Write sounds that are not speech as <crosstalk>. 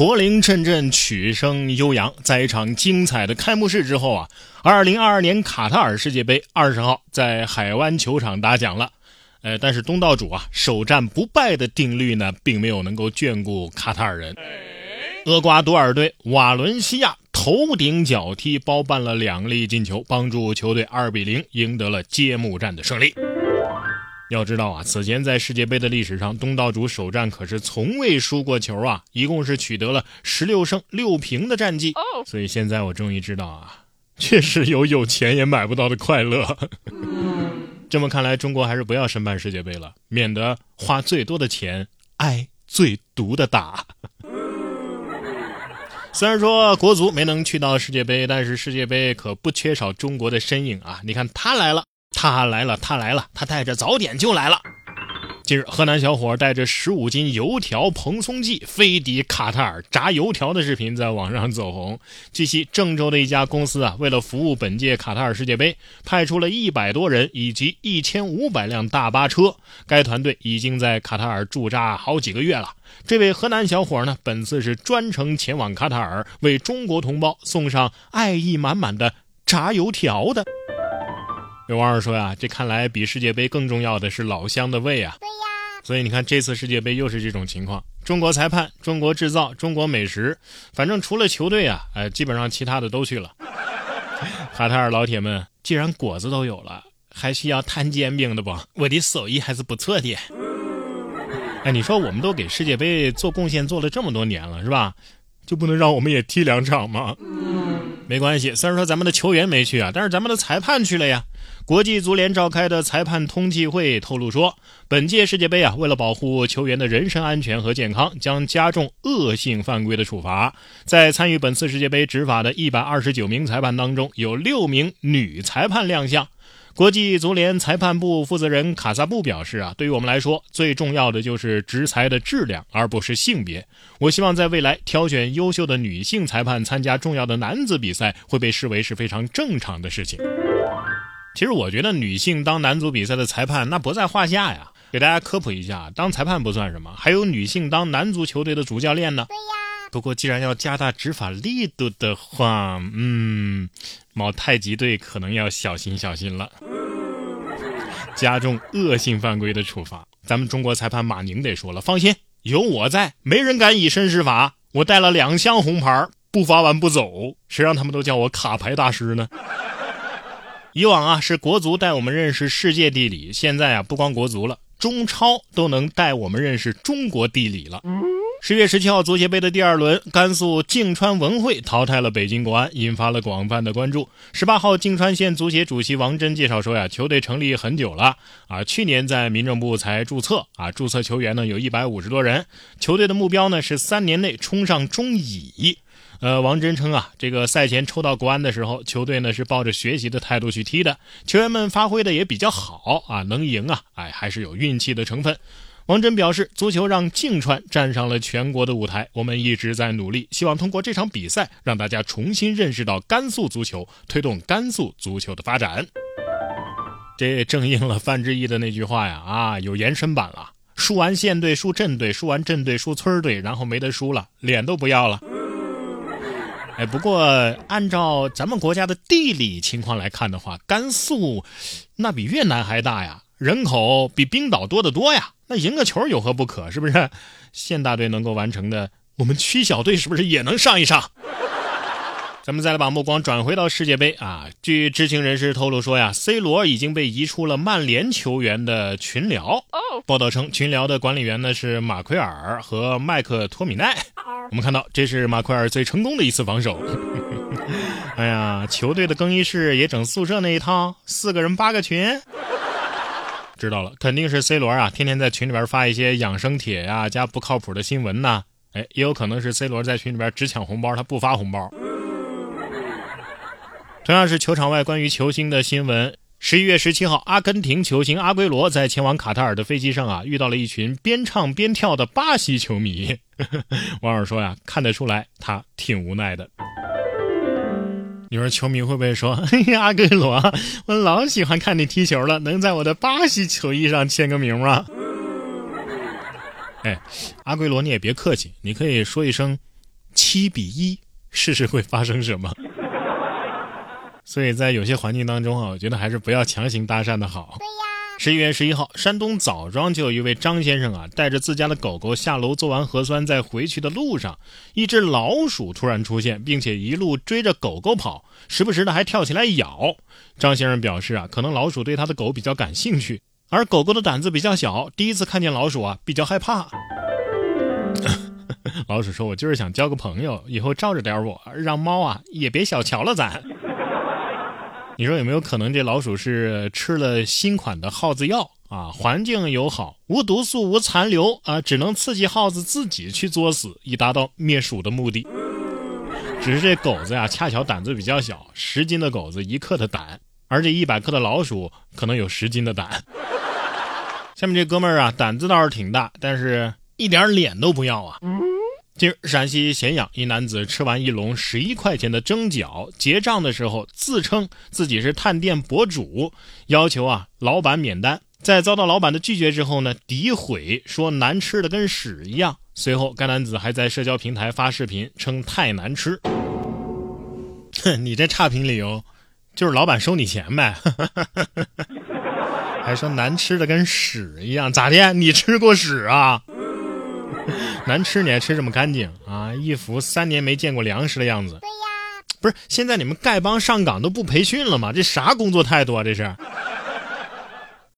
驼铃阵阵，曲声悠扬，在一场精彩的开幕式之后啊，二零二二年卡塔尔世界杯二十号在海湾球场打响了。呃，但是东道主啊，首战不败的定律呢，并没有能够眷顾卡塔尔人。厄瓜多尔队瓦伦西亚头顶脚踢包办了两粒进球，帮助球队二比零赢得了揭幕战的胜利。要知道啊，此前在世界杯的历史上，东道主首战可是从未输过球啊，一共是取得了十六胜六平的战绩。所以现在我终于知道啊，<laughs> 确实有有钱也买不到的快乐。<laughs> 这么看来，中国还是不要申办世界杯了，免得花最多的钱挨最毒的打。<laughs> 虽然说国足没能去到世界杯，但是世界杯可不缺少中国的身影啊！你看他来了，他来了，他来了，他带着早点就来了。近日，河南小伙带着十五斤油条蓬松剂飞抵卡塔尔炸油条的视频在网上走红。据悉，郑州的一家公司啊，为了服务本届卡塔尔世界杯，派出了一百多人以及一千五百辆大巴车。该团队已经在卡塔尔驻扎好几个月了。这位河南小伙呢，本次是专程前往卡塔尔，为中国同胞送上爱意满满的炸油条的。有网友说呀，这看来比世界杯更重要的是老乡的胃啊。对呀所以你看，这次世界杯又是这种情况：中国裁判、中国制造、中国美食，反正除了球队啊，哎，基本上其他的都去了。<laughs> 卡塔尔老铁们，既然果子都有了，还需要摊煎饼的不？我的手艺还是不错的。哎，你说我们都给世界杯做贡献做了这么多年了，是吧？就不能让我们也踢两场吗？没关系，虽然说咱们的球员没去啊，但是咱们的裁判去了呀。国际足联召开的裁判通气会透露说，本届世界杯啊，为了保护球员的人身安全和健康，将加重恶性犯规的处罚。在参与本次世界杯执法的一百二十九名裁判当中，有六名女裁判亮相。国际足联裁判部负责人卡萨布表示啊，对于我们来说，最重要的就是执裁的质量，而不是性别。我希望在未来挑选优秀的女性裁判参加重要的男子比赛，会被视为是非常正常的事情。其实我觉得女性当男足比赛的裁判那不在话下呀。给大家科普一下，当裁判不算什么，还有女性当男足球队的主教练呢。对呀。不过既然要加大执法力度的话，嗯，某太极队可能要小心小心了。加重恶性犯规的处罚，咱们中国裁判马宁得说了，放心，有我在，没人敢以身试法。我带了两箱红牌，不罚完不走，谁让他们都叫我卡牌大师呢？以往啊，是国足带我们认识世界地理，现在啊，不光国足了，中超都能带我们认识中国地理了。十月十七号足协杯的第二轮，甘肃泾川文汇淘汰了北京国安，引发了广泛的关注。十八号，泾川县足协主席王真介绍说呀，球队成立很久了啊，去年在民政部才注册啊，注册球员呢有一百五十多人，球队的目标呢是三年内冲上中乙。呃，王真称啊，这个赛前抽到国安的时候，球队呢是抱着学习的态度去踢的，球员们发挥的也比较好啊，能赢啊，哎，还是有运气的成分。王真表示，足球让泾川站上了全国的舞台，我们一直在努力，希望通过这场比赛让大家重新认识到甘肃足球，推动甘肃足球的发展。这正应了范志毅的那句话呀，啊，有延伸版了，输完县队，输镇队，输完镇队，输村队，然后没得输了，脸都不要了。哎，不过按照咱们国家的地理情况来看的话，甘肃那比越南还大呀，人口比冰岛多得多呀。那赢个球有何不可？是不是？县大队能够完成的，我们区小队是不是也能上一上？咱们再来把目光转回到世界杯啊。据知情人士透露说呀，C 罗已经被移出了曼联球员的群聊。报道称，群聊的管理员呢是马奎尔和麦克托米奈。我们看到，这是马奎尔最成功的一次防守。<laughs> 哎呀，球队的更衣室也整宿舍那一套，四个人八个群。知道了，肯定是 C 罗啊，天天在群里边发一些养生帖呀，加不靠谱的新闻呐。哎，也有可能是 C 罗在群里边只抢红包，他不发红包。同样是球场外关于球星的新闻，十一月十七号，阿根廷球星阿圭罗在前往卡塔尔的飞机上啊，遇到了一群边唱边跳的巴西球迷。<laughs> 网友说呀，看得出来他挺无奈的。你说球迷会不会说：“ <laughs> 哎呀，阿圭罗，我老喜欢看你踢球了，能在我的巴西球衣上签个名吗？”哎，阿圭罗，你也别客气，你可以说一声“七比一”，试试会发生什么。所以在有些环境当中啊，我觉得还是不要强行搭讪的好。十一月十一号，山东枣庄就有一位张先生啊，带着自家的狗狗下楼做完核酸，在回去的路上，一只老鼠突然出现，并且一路追着狗狗跑，时不时的还跳起来咬。张先生表示啊，可能老鼠对他的狗比较感兴趣，而狗狗的胆子比较小，第一次看见老鼠啊，比较害怕。<laughs> 老鼠说：“我就是想交个朋友，以后照着点我，让猫啊也别小瞧了咱。”你说有没有可能这老鼠是吃了新款的耗子药啊？环境友好，无毒素、无残留啊，只能刺激耗子自己去作死，以达到灭鼠的目的。只是这狗子呀，恰巧胆子比较小，十斤的狗子一克的胆，而这一百克的老鼠可能有十斤的胆。下面这哥们儿啊，胆子倒是挺大，但是一点脸都不要啊。近日，陕西咸阳一男子吃完一笼十一块钱的蒸饺，结账的时候自称自己是探店博主，要求啊老板免单。在遭到老板的拒绝之后呢，诋毁说难吃的跟屎一样。随后，该男子还在社交平台发视频称太难吃。哼，<laughs> 你这差评理由就是老板收你钱呗？<laughs> 还说难吃的跟屎一样，咋的？你吃过屎啊？难吃你还吃这么干净啊？一副三年没见过粮食的样子。对呀，不是现在你们丐帮上岗都不培训了吗？这啥工作态度啊？这是。